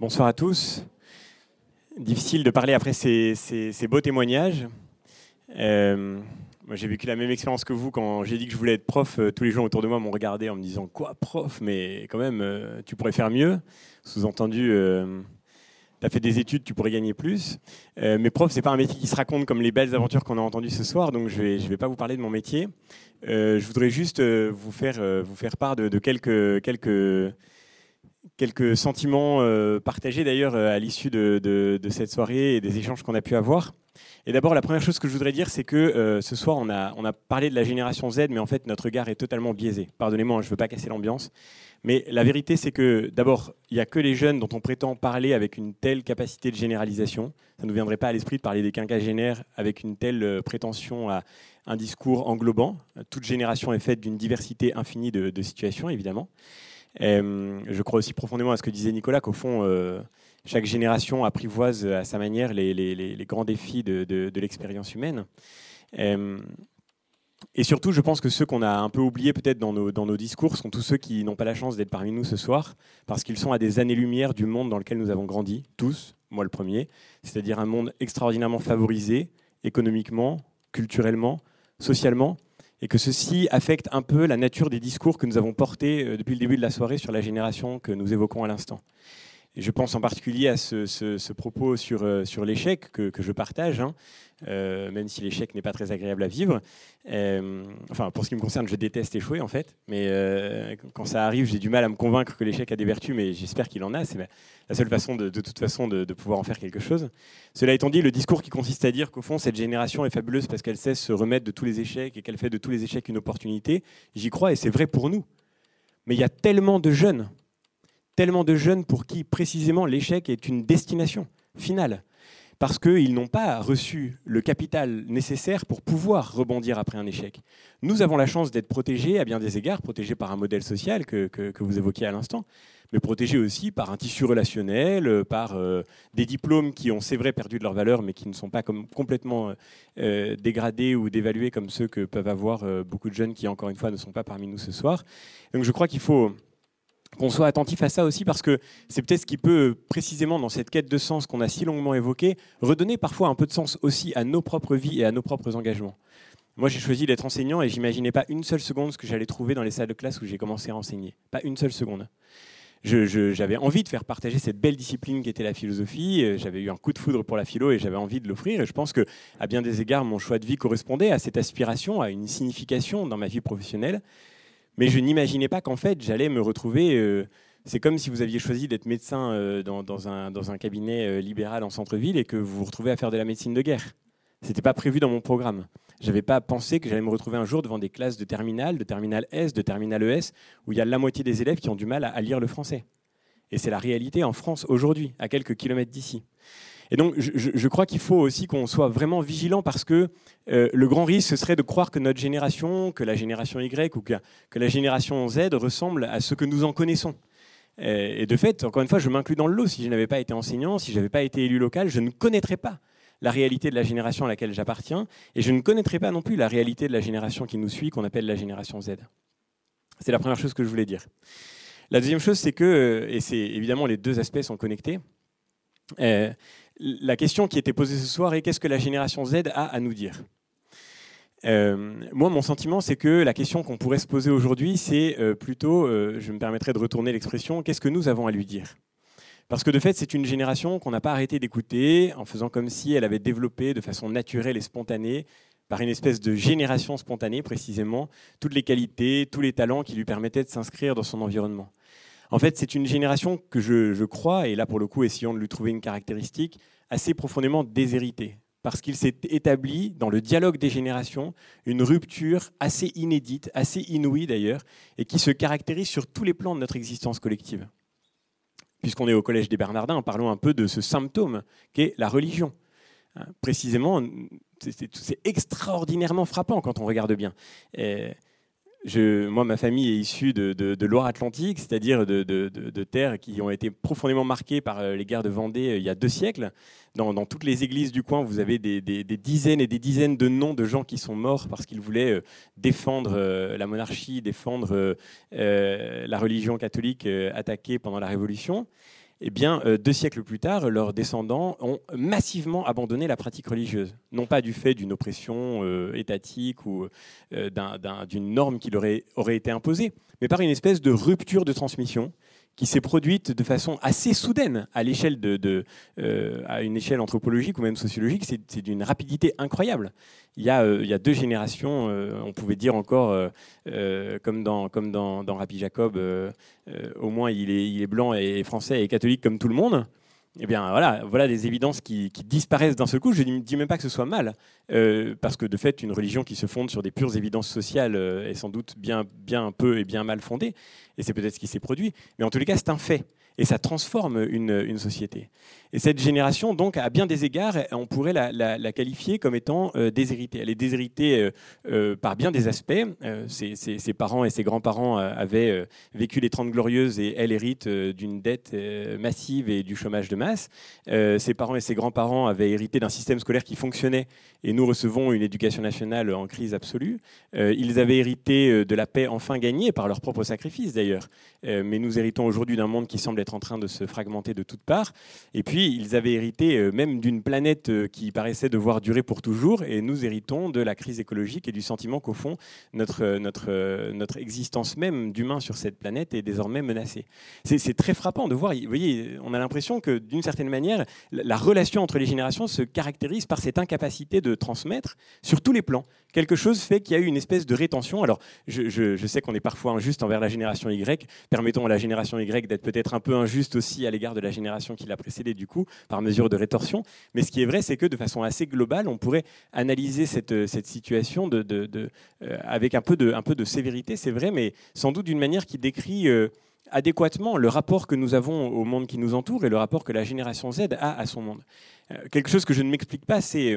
Bonsoir à tous. Difficile de parler après ces, beaux témoignages. Euh, moi, j'ai vécu la même expérience que vous quand j'ai dit que je voulais être prof. Euh, tous les gens autour de moi m'ont regardé en me disant Quoi, prof? Mais quand même, euh, tu pourrais faire mieux. Sous-entendu, tu as fait des études, tu pourrais gagner plus. mais prof, c'est pas un métier qui se raconte comme les belles aventures qu'on a entendues ce soir, donc je vais, je vais pas vous parler de mon métier. je voudrais juste vous, faire, part de, quelques quelques sentiments euh, partagés d'ailleurs euh, à l'issue de, cette soirée et des échanges qu'on a pu avoir. Et d'abord, la première chose que je voudrais dire, c'est que euh, ce soir, on a, parlé de la génération Z, mais en fait, notre regard est totalement biaisé. Pardonnez-moi, hein, je ne veux pas casser l'ambiance. Mais la vérité, c'est que d'abord, il n'y a que les jeunes dont on prétend parler avec une telle capacité de généralisation. Ça ne nous viendrait pas à l'esprit de parler des quinquagénaires avec une telle prétention à un discours englobant. Toute génération est faite d'une diversité infinie de situations, évidemment. Je crois aussi profondément à ce que disait Nicolas, qu'au fond, euh, chaque génération apprivoise à sa manière les, grands défis de, l'expérience humaine. Et surtout, je pense que ceux qu'on a un peu oubliés peut-être dans nos discours sont tous ceux qui n'ont pas la chance d'être parmi nous ce soir, parce qu'ils sont à des années-lumière du monde dans lequel nous avons grandi, tous, moi le premier, c'est-à-dire un monde extraordinairement favorisé, économiquement, culturellement, socialement, et que ceci affecte un peu la nature des discours que nous avons portés euh, depuis le début de la soirée sur la génération que nous évoquons à l'instant. Je pense en particulier à ce, propos sur, euh, sur l'échec que, je partage, hein, euh, même si l'échec n'est pas très agréable à vivre. Euh, enfin, pour ce qui me concerne, je déteste échouer en fait, mais quand ça arrive, j'ai du mal à me convaincre que l'échec a des vertus, mais j'espère qu'il en a. C'est la seule façon de, de toute façon de, de, pouvoir en faire quelque chose. Cela étant dit, le discours qui consiste à dire qu'au fond, cette génération est fabuleuse parce qu'elle sait se remettre de tous les échecs et qu'elle fait de tous les échecs une opportunité, j'y crois et c'est vrai pour nous. Mais il y a tellement de jeunes tellement de jeunes pour qui précisément l'échec est une destination finale, parce qu'ils n'ont pas reçu le capital nécessaire pour pouvoir rebondir après un échec. Nous avons la chance d'être protégés à bien des égards, protégés par un modèle social que, vous évoquiez à l'instant, mais protégés aussi par un tissu relationnel, par euh, des diplômes qui ont, c'est vrai, perdu de leur valeur, mais qui ne sont pas comme, complètement euh, dégradés ou dévalués comme ceux que peuvent avoir euh, beaucoup de jeunes qui, encore une fois, ne sont pas parmi nous ce soir. Donc je crois qu'il faut qu'on soit attentif à ça aussi parce que c'est peut-être ce qui peut précisément dans cette quête de sens qu'on a si longuement évoquée redonner parfois un peu de sens aussi à nos propres vies et à nos propres engagements. Moi, j'ai choisi d'être enseignant et j'imaginais pas une seule seconde ce que j'allais trouver dans les salles de classe où j'ai commencé à enseigner. Pas une seule seconde. j'avais envie de faire partager cette belle discipline qui était la philosophie. Euh, j'avais eu un coup de foudre pour la philo et j'avais envie de l'offrir. Et je pense que, à bien des égards, mon choix de vie correspondait à cette aspiration, à une signification dans ma vie professionnelle. Mais je n'imaginais pas qu'en fait, j'allais me retrouver. Euh, c'est comme si vous aviez choisi d'être médecin euh, dans, un, cabinet euh, libéral en centre-ville et que vous vous retrouvez à faire de la médecine de guerre. Ce n'était pas prévu dans mon programme. Je n'avais pas pensé que j'allais me retrouver un jour devant des classes de terminale, de terminale S, de terminale ES, où il y a la moitié des élèves qui ont du mal à lire le français. Et c'est la réalité en France aujourd'hui, à quelques kilomètres d'ici. Et donc, je, crois qu'il faut aussi qu'on soit vraiment vigilant parce que euh, le grand risque, ce serait de croire que notre génération, que la génération Y ou que, la génération Z ressemble à ce que nous en connaissons. Et de fait, encore une fois, je m'inclus dans le lot. Si je n'avais pas été enseignant, si je n'avais pas été élu local, je ne connaîtrais pas la réalité de la génération à laquelle j'appartiens, et je ne connaîtrais pas non plus la réalité de la génération qui nous suit, qu'on appelle la génération Z. C'est la première chose que je voulais dire. La deuxième chose, c'est que, euh, et c'est évidemment les deux aspects sont connectés, euh, la question qui était posée ce soir est qu'est-ce que la génération Z a à nous dire? Euh, moi, mon sentiment, c'est que la question qu'on pourrait se poser aujourd'hui, c'est euh, plutôt, euh, je me permettrai de retourner l'expression, qu'est-ce que nous avons à lui dire? Parce que de fait, c'est une génération qu'on n'a pas arrêté d'écouter en faisant comme si elle avait développé de façon naturelle et spontanée, par une espèce de génération spontanée précisément, toutes les qualités, tous les talents qui lui permettaient de s'inscrire dans son environnement. En fait, c'est une génération que je, crois, et là pour le coup, essayons de lui trouver une caractéristique, assez profondément déshéritée. Parce qu'il s'est établi dans le dialogue des générations une rupture assez inédite, assez inouïe d'ailleurs, et qui se caractérise sur tous les plans de notre existence collective. Puisqu'on est au Collège des Bernardins, parlons un peu de ce symptôme qu'est la religion. Hein, précisément, c'est extraordinairement frappant quand on regarde bien moi, ma famille est issue de, Loire-Atlantique, c'est-à-dire de, terres qui ont été profondément marquées par euh, les guerres de Vendée euh, il y a deux siècles. Dans, toutes les églises du coin, vous avez des, dizaines et des dizaines de noms de gens qui sont morts parce qu'ils voulaient euh, défendre la monarchie, défendre la religion catholique attaquée pendant la Révolution. Eh bien, deux siècles plus tard, leurs descendants ont massivement abandonné la pratique religieuse. Non pas du fait d'une oppression étatique ou d'une norme qui leur aurait été imposée, mais par une espèce de rupture de transmission qui s'est produite de façon assez soudaine à l'échelle de, euh, à une échelle anthropologique ou même sociologique, c'est d'une rapidité incroyable. Il y a, euh, il y a deux générations, euh, on pouvait dire encore, comme dans comme dans, dans Rabbi Jacob, au moins il est, il est blanc et français et catholique comme tout le monde. Eh bien, voilà, voilà des évidences qui, disparaissent d'un seul coup. Je ne dis même pas que ce soit mal, euh, parce que de fait, une religion qui se fonde sur des pures évidences sociales euh, est sans doute bien, bien peu et bien mal fondée, et c'est peut-être ce qui s'est produit. Mais en tous les cas, c'est un fait et ça transforme une, société. Et cette génération, donc, à bien des égards, on pourrait la, qualifier comme étant euh, déshéritée. Elle est déshéritée euh, par bien des aspects. Ses, parents et ses grands-parents avaient vécu les Trente Glorieuses et elle hérite d'une dette massive et du chômage de masse. Ses parents et ses grands-parents avaient hérité d'un système scolaire qui fonctionnait et nous recevons une éducation nationale en crise absolue. ils avaient hérité de la paix enfin gagnée par leur propre sacrifice d'ailleurs. mais nous héritons aujourd'hui d'un monde qui semble être en train de se fragmenter de toutes parts. Et puis, ils avaient hérité euh, même d'une planète euh, qui paraissait devoir durer pour toujours, et nous héritons de la crise écologique et du sentiment qu'au fond, notre, euh, notre, notre existence même d'humain sur cette planète est désormais menacée. C'est très frappant de voir, vous voyez, on a l'impression que d'une certaine manière, la relation entre les générations se caractérise par cette incapacité de transmettre sur tous les plans. Quelque chose fait qu'il y a eu une espèce de rétention. Alors, je, sais qu'on est parfois injuste envers la génération Y. Permettons à la génération Y d'être peut-être un peu injuste aussi à l'égard de la génération qui l'a précédée, du coup, par mesure de rétorsion. Mais ce qui est vrai, c'est que de façon assez globale, on pourrait analyser cette, cette situation euh, avec un peu, de, un peu de sévérité, c'est vrai, mais sans doute d'une manière qui décrit euh, adéquatement le rapport que nous avons au monde qui nous entoure et le rapport que la génération Z a à son monde. Euh, quelque chose que je ne m'explique pas, c'est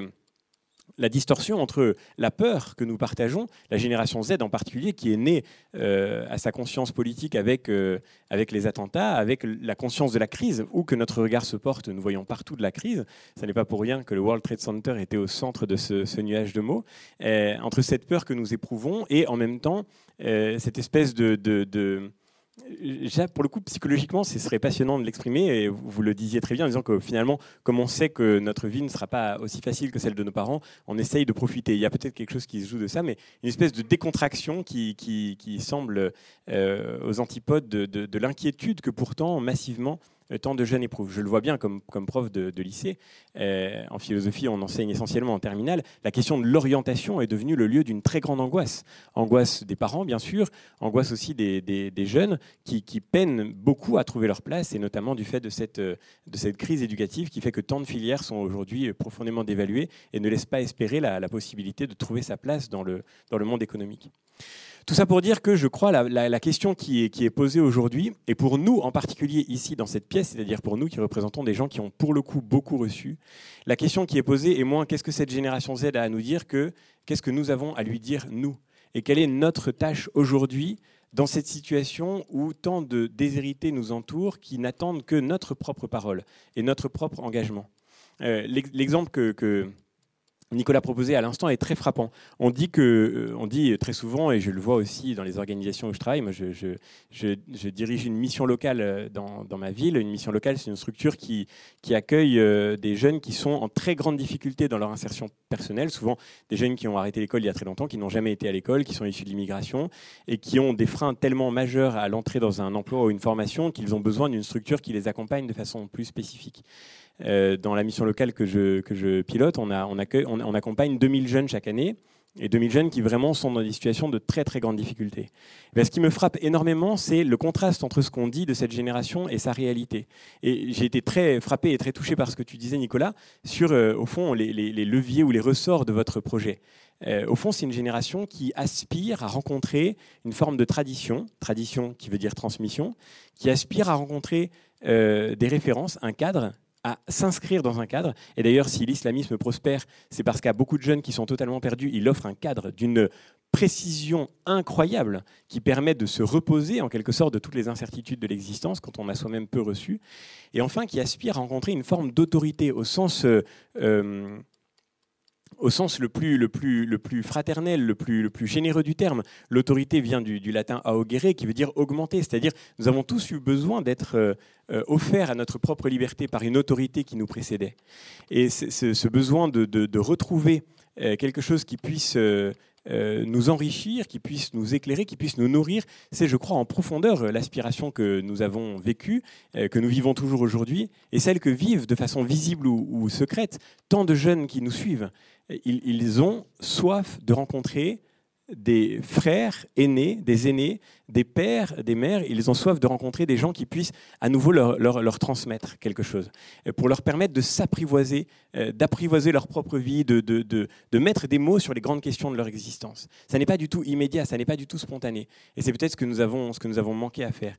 la distorsion entre la peur que nous partageons, la génération Z en particulier, qui est née euh, à sa conscience politique avec, euh, avec les attentats, avec la conscience de la crise, où que notre regard se porte, nous voyons partout de la crise. Ce n'est pas pour rien que le World Trade Center était au centre de ce, nuage de mots. Euh, entre cette peur que nous éprouvons et en même temps cette espèce de pour le coup, psychologiquement, ce serait passionnant de l'exprimer, et vous le disiez très bien en disant que finalement, comme on sait que notre vie ne sera pas aussi facile que celle de nos parents, on essaye de profiter. Il y a peut-être quelque chose qui se joue de ça, mais une espèce de décontraction qui, semble euh, aux antipodes de, de l'inquiétude que pourtant, massivement, tant de jeunes éprouvent. Je le vois bien comme, prof de, lycée. Euh, en philosophie, on enseigne essentiellement en terminale. La question de l'orientation est devenue le lieu d'une très grande angoisse. Angoisse des parents, bien sûr, angoisse aussi des, jeunes qui, peinent beaucoup à trouver leur place, et notamment du fait de cette, cette crise éducative qui fait que tant de filières sont aujourd'hui profondément dévaluées et ne laissent pas espérer la, possibilité de trouver sa place dans le monde économique. Tout ça pour dire que je crois la, la, question qui est, posée aujourd'hui, et pour nous en particulier ici dans cette pièce, c'est-à-dire pour nous qui représentons des gens qui ont pour le coup beaucoup reçu, la question qui est posée est moins qu'est-ce que cette génération Z a à nous dire que qu'est-ce que nous avons à lui dire nous, et quelle est notre tâche aujourd'hui dans cette situation où tant de déshérités nous entourent qui n'attendent que notre propre parole et notre propre engagement? Euh, l'exemple que Nicolas proposé à l'instant est très frappant. On dit, que, euh, on dit très souvent, et je le vois aussi dans les organisations où je travaille, moi je, je, dirige une mission locale euh, dans, dans, ma ville. Une mission locale, c'est une structure qui, qui accueille euh, des jeunes qui sont en très grande difficulté dans leur insertion personnelle, souvent des jeunes qui ont arrêté l'école il y a très longtemps, qui n'ont jamais été à l'école, qui sont issus de l'immigration, et qui ont des freins tellement majeurs à l'entrée dans un emploi ou une formation qu'ils ont besoin d'une structure qui les accompagne de façon plus spécifique. Euh, dans la mission locale que je, pilote, on, a, on, accueille, accompagne 2000 jeunes chaque année et 2000 jeunes qui vraiment sont dans des situations de très très grande difficulté. ce qui me frappe énormément, c'est le contraste entre ce qu'on dit de cette génération et sa réalité. Et j'ai été très frappé et très touché par ce que tu disais, Nicolas, sur euh, au fond les, les, leviers ou les ressorts de votre projet. Euh, au fond, c'est une génération qui aspire à rencontrer une forme de tradition, tradition qui veut dire transmission, qui aspire à rencontrer des références, un cadre à s'inscrire dans un cadre. Et d'ailleurs, si l'islamisme prospère, c'est parce qu'à beaucoup de jeunes qui sont totalement perdus, il offre un cadre d'une précision incroyable qui permet de se reposer en quelque sorte de toutes les incertitudes de l'existence quand on a soi-même peu reçu. Et enfin, qui aspire à rencontrer une forme d'autorité au sens... Euh, euh, au sens le plus, le plus, fraternel, le plus, le plus généreux du terme. L'autorité vient du, latin augere, qui veut dire augmenter, c'est-à-dire nous avons tous eu besoin d'être euh, euh, offerts à notre propre liberté par une autorité qui nous précédait. Et ce, besoin de, retrouver euh, quelque chose qui puisse euh, nous enrichir, qui puisse nous éclairer, qui puisse nous nourrir. C'est, je crois, en profondeur euh, l'aspiration que nous avons vécue, euh, que nous vivons toujours aujourd'hui, et celle que vivent de façon visible ou, secrète tant de jeunes qui nous suivent. ils ont soif de rencontrer des frères aînés, des aînés, des pères, des mères. Ils ont soif de rencontrer des gens qui puissent à nouveau leur, transmettre quelque chose, pour leur permettre de s'apprivoiser, euh, d'apprivoiser leur propre vie, de, de, mettre des mots sur les grandes questions de leur existence. Ça n'est pas du tout immédiat, ça n'est pas du tout spontané. Et c'est peut-être ce ce que nous avons manqué à faire.